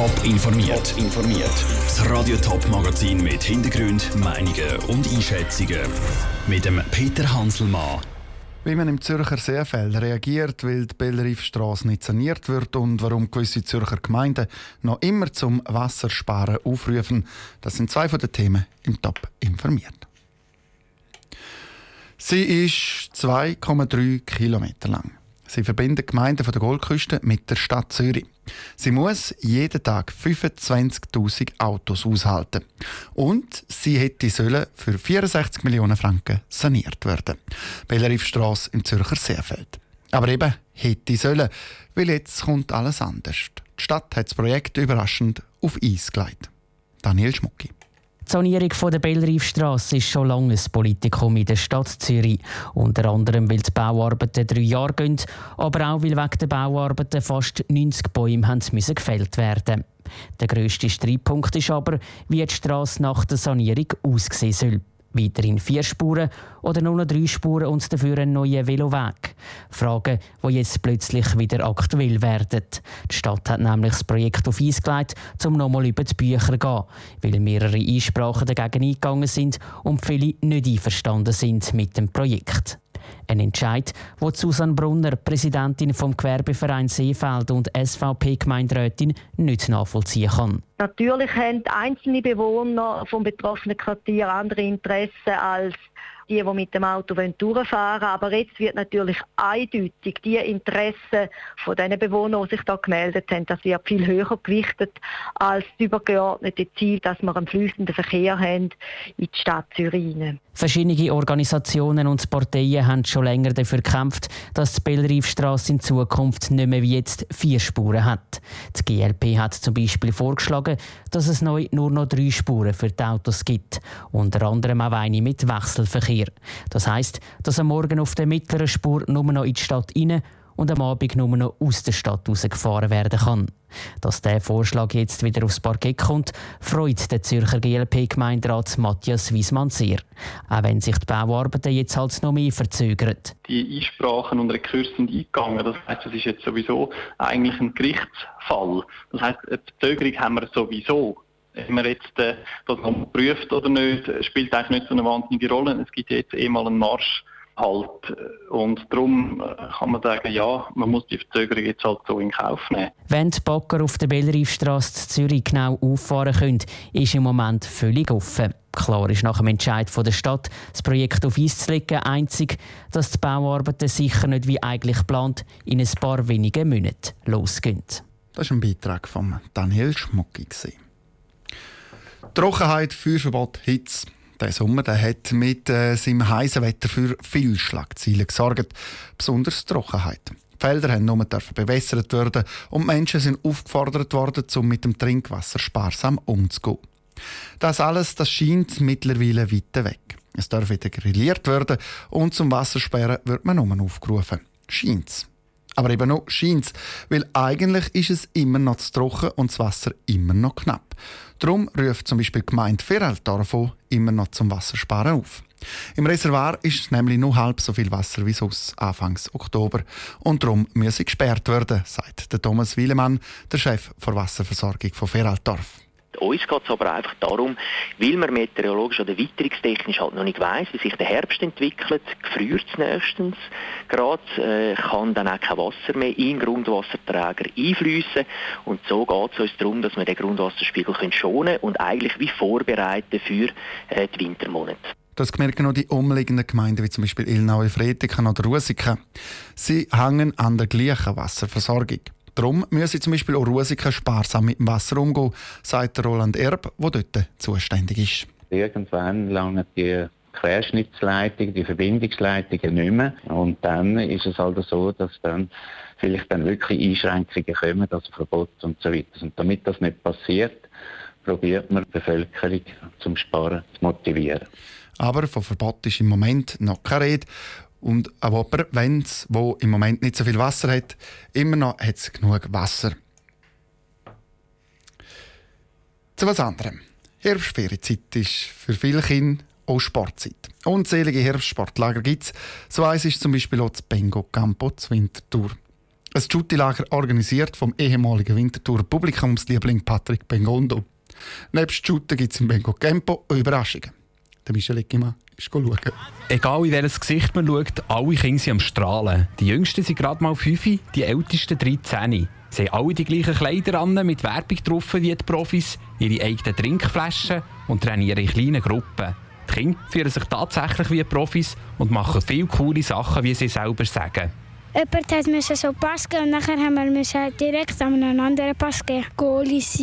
Top informiert. informiert. Das Radio Top Magazin mit Hintergrund, Meinungen und Einschätzungen mit dem Peter Hanselmann. Wie man im Zürcher Seefeld reagiert, weil die Bellriefstrasse nicht saniert wird und warum gewisse Zürcher Gemeinden noch immer zum Wassersparen aufrufen, das sind zwei von den Themen im Top informiert. Sie ist 2,3 Kilometer lang. Sie verbindet Gemeinden von der Goldküste mit der Stadt Zürich. Sie muss jeden Tag 25.000 Autos aushalten. Und sie hätte sollen für 64 Millionen Franken saniert werden. Bellerifstrasse im Zürcher Seefeld. Aber eben hätte sollen, weil jetzt kommt alles anders. Die Stadt hat das Projekt überraschend auf Eis gelegt. Daniel Schmucki. Die Sanierung von der Bellriefstrasse ist schon lange ein Politikum in der Stadt Zürich. Unter anderem, weil die Bauarbeiten drei Jahre gehen, aber auch, weil wegen der Bauarbeiten fast 90 Bäume haben müssen gefällt werden Der grösste Streitpunkt ist aber, wie die Strasse nach der Sanierung aussehen soll. Weiterhin vier Spuren oder nur noch drei Spuren und dafür ein neuer Veloweg? Fragen, die jetzt plötzlich wieder aktuell werden. Die Stadt hat nämlich das Projekt auf Eis gelegt, um nochmal über die Bücher zu gehen, weil mehrere Einsprachen dagegen eingegangen sind und viele nicht einverstanden sind mit dem Projekt. Ein Entscheid, wo Susanne Brunner, Präsidentin vom Gewerbeverein Seefeld und SVP-Gemeinderätin, nicht nachvollziehen kann. Natürlich haben einzelne Bewohner vom betroffenen Quartier andere Interessen als die, die mit dem Auto durchfahren wollen. Aber jetzt wird natürlich eindeutig die Interessen von den Bewohnern, die sich da gemeldet haben, das wird viel höher gewichtet als das übergeordnete Ziel, dass wir einen fließenden Verkehr haben in die Stadt Zürich. Verschiedene Organisationen und Parteien haben schon länger dafür gekämpft, dass die Bellriefstrasse in Zukunft nicht mehr wie jetzt vier Spuren hat. Die GLP hat zum Beispiel vorgeschlagen, dass es neu nur noch drei Spuren für die Autos gibt, unter anderem auch eine mit Wechselverkehr. Verkehr. Das heißt, dass am Morgen auf der mittleren Spur nur noch in die Stadt rein und am Abend nur noch aus der Stadt gefahren werden kann. Dass der Vorschlag jetzt wieder aufs Parkett kommt, freut der Zürcher GLP-Gemeinderat Matthias Wiesmann sehr. Auch wenn sich die Bauarbeiten jetzt halt noch mehr verzögern. Die Einsprachen und Rekurs sind eingegangen. Das heißt, es ist jetzt sowieso eigentlich ein Gerichtsfall. Das heißt, eine Verzögerung haben wir sowieso. Ob man jetzt äh, das noch prüft oder nicht, spielt eigentlich nicht so eine wahnsinnige Rolle. Es gibt jetzt eh mal einen Marsch halt. Und darum äh, kann man sagen, ja, man muss die Verzögerung jetzt halt so in Kauf nehmen. Wenn die Bagger auf der Bellriefstrasse in Zürich genau auffahren können, ist im Moment völlig offen. Klar ist nach dem Entscheid von der Stadt, das Projekt auf Eis zu legen, einzig, dass die Bauarbeiten sicher nicht wie eigentlich geplant in ein paar wenigen Monaten losgehen. Das war ein Beitrag von Daniel Schmucki. Trockenheit, Feuerverbot, Hitze. Der Sommer der hat mit äh, seinem heißen Wetter für viel Schlagzeilen gesorgt, besonders Trockenheit. Die Felder haben nur bewässert werden und Menschen sind aufgefordert worden, um mit dem Trinkwasser sparsam umzugehen. Das alles das scheint mittlerweile weiter weg. Es darf wieder grilliert werden und zum Wassersperren wird man nur aufgerufen. Scheint's. Aber eben noch scheint's, weil eigentlich ist es immer noch zu trocken und das Wasser immer noch knapp. Darum ruft zum Beispiel die Gemeinde Feraltarf immer noch zum Wassersparen auf. Im Reservoir ist es nämlich nur halb so viel Wasser wie sonst Anfangs Oktober. Und darum müsse gesperrt werden, sagt der Thomas Wielemann, der Chef der Wasserversorgung von Feraltarf. Uns geht es aber einfach darum, weil man meteorologisch oder witterungstechnisch halt noch nicht weiss, wie sich der Herbst entwickelt, gefriert es nächstens gerade, äh, kann dann auch kein Wasser mehr in den Grundwasserträger einfließen und so geht es uns darum, dass wir den Grundwasserspiegel können schonen und eigentlich wie vorbereiten für äh, die Wintermonate. Das merken auch die umliegenden Gemeinden, wie zum Beispiel Ilnaue, Fretiken oder Rusiken. Sie hängen an der gleichen Wasserversorgung. Darum müssen zum Beispiel auch Rusiken sparsam mit dem Wasser umgehen, sagt Roland Erb, der dort zuständig ist. Irgendwann langen die Querschnittsleitungen, die Verbindungsleitungen nicht mehr. Und dann ist es halt so, dass dann vielleicht dann wirklich Einschränkungen kommen, also Verbot und so weiter. Und damit das nicht passiert, probiert man die Bevölkerung zum Sparen zu motivieren. Aber von Verbot ist im Moment noch keine Rede. Und auch wenn es, wo im Moment nicht so viel Wasser hat, immer noch hat es genug Wasser. Zu was anderem. Herbstferienzeit ist für viele Kinder auch Sportzeit. Unzählige Herbstsportlager gibt es. So eins ist zum Beispiel auch das Bengo Campo zur Wintertour. Ein Shootilager organisiert vom ehemaligen Winterthur Publikumsliebling Patrick Bengondo. Nebst Shooten gibt es im Bengo Campo Überraschungen. Der Michel Eckimann ist schauen. Egal in welches Gesicht man schaut, alle Kinder sind am Strahlen. Die Jüngsten sind gerade mal 5, die Ältesten 13. Sie haben alle die gleichen Kleider an, mit Werbung drauf wie die Profis, ihre eigenen Trinkflaschen und trainieren in kleinen Gruppen. Die Kinder fühlen sich tatsächlich wie Profis und machen viele coole Sachen, wie sie selber sagen. Jemand musste so Pass geben und nachher haben wir direkt an einen anderen Pass geben. Goalies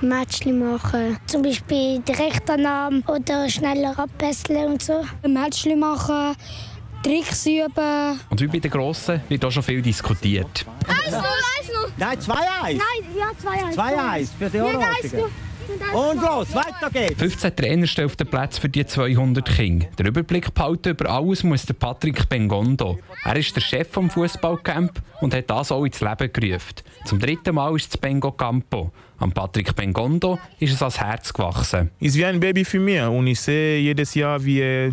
Matchli machen. Zum Beispiel direkt an Namen oder schneller abpässeln und so. Matchli machen, Tricks üben. Und wie bei den Grossen wird auch schon viel diskutiert. 1-0, 1-0. Nein, 2-1. Nein, ja, 2-1. 2-1 für die Orangen. Und los, weiter geht's! 15 Trainer stehen auf den Platz für die 200 Kinder. Der Überblick behalten über alles muss der Patrick Bengondo. Er ist der Chef vom Fußballcamp und hat das auch ins Leben gerufen. Zum dritten Mal ist es Bengo Campo. Am Patrick Bengondo ist es ans Herz gewachsen. Es ist wie ein Baby für mich und ich sehe jedes Jahr, wie er,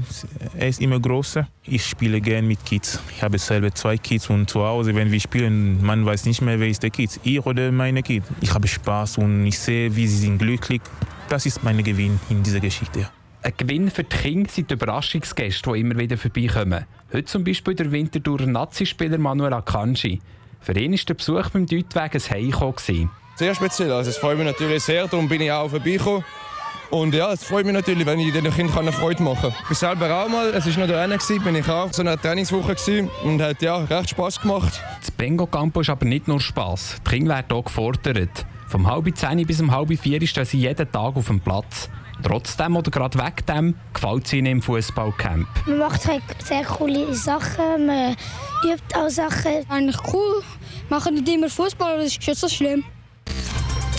er ist immer größer. Ich spiele gerne mit Kids. Ich habe selber zwei Kids und zu Hause, wenn wir spielen, man weiß nicht mehr, wer ist der Kids, ich oder meine Kids. Ich habe Spaß und ich sehe, wie sie sind glücklich. Das ist mein Gewinn in dieser Geschichte. Ein Gewinn für die Kinder sind die Überraschungsgäste, die immer wieder vorbeikommen. Heute zum Beispiel der Winterthurer Nazi-Spieler Manuel Akanji. Für ihn war der Besuch beim Deutweg ein Heimkommen sehr speziell. Also es freut mich natürlich sehr, darum bin ich auch vorbeigekommen. Und ja, es freut mich natürlich, wenn ich den Kindern eine Freude machen kann. Ich bin selber auch mal, es war noch der eine, bin ich auch so einer Trainingswoche gewesen und hat ja recht Spass gemacht. Das Bengo Campo ist aber nicht nur Spass. Die Kinder werden auch gefordert. Vom halb zehn bis um halb vier stehen sie jeden Tag auf dem Platz. Trotzdem oder gerade wegen dem gefällt es ihnen im Fußballcamp. Man macht halt sehr coole Sachen, man übt auch Sachen. Eigentlich cool, machen nicht immer Fußball, das ist nicht so schlimm.